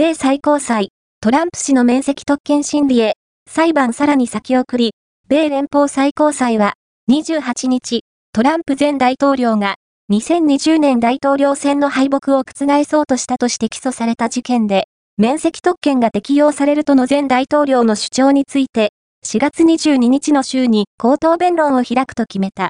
米最高裁、トランプ氏の面積特権審理へ、裁判さらに先送り、米連邦最高裁は、28日、トランプ前大統領が、2020年大統領選の敗北を覆そうとしたとして起訴された事件で、面積特権が適用されるとの前大統領の主張について、4月22日の週に口頭弁論を開くと決めた。